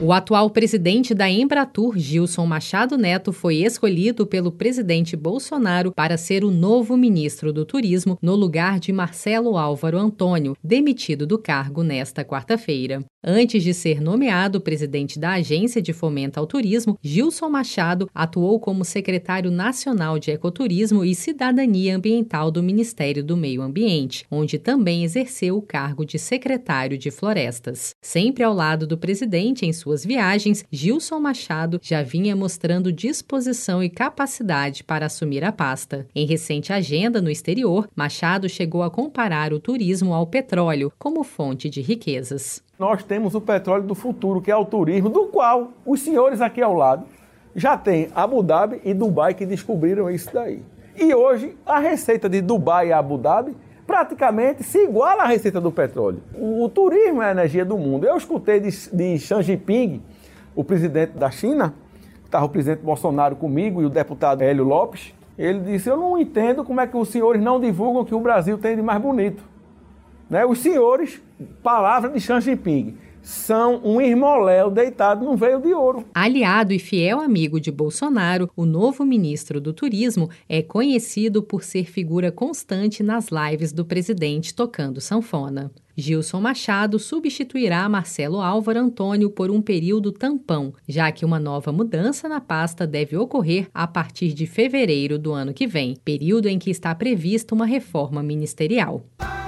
O atual presidente da Embratur, Gilson Machado Neto, foi escolhido pelo presidente Bolsonaro para ser o novo ministro do Turismo no lugar de Marcelo Álvaro Antônio, demitido do cargo nesta quarta-feira. Antes de ser nomeado presidente da Agência de Fomento ao Turismo, Gilson Machado atuou como secretário nacional de Ecoturismo e Cidadania Ambiental do Ministério do Meio Ambiente, onde também exerceu o cargo de secretário de Florestas. Sempre ao lado do presidente em suas viagens, Gilson Machado já vinha mostrando disposição e capacidade para assumir a pasta. Em recente agenda no exterior, Machado chegou a comparar o turismo ao petróleo como fonte de riquezas. Nós temos o petróleo do futuro, que é o turismo, do qual os senhores aqui ao lado já têm Abu Dhabi e Dubai que descobriram isso daí. E hoje a receita de Dubai e Abu Dhabi praticamente se iguala à receita do petróleo. O, o turismo é a energia do mundo. Eu escutei de, de Xi Jinping, o presidente da China, estava o presidente Bolsonaro comigo e o deputado Hélio Lopes. Ele disse: Eu não entendo como é que os senhores não divulgam que o Brasil tem de mais bonito. Né? Os senhores, palavra de Xi Jinping, são um irmoléu deitado num veio de ouro. Aliado e fiel amigo de Bolsonaro, o novo ministro do Turismo é conhecido por ser figura constante nas lives do presidente tocando sanfona. Gilson Machado substituirá Marcelo Álvaro Antônio por um período tampão, já que uma nova mudança na pasta deve ocorrer a partir de fevereiro do ano que vem, período em que está prevista uma reforma ministerial.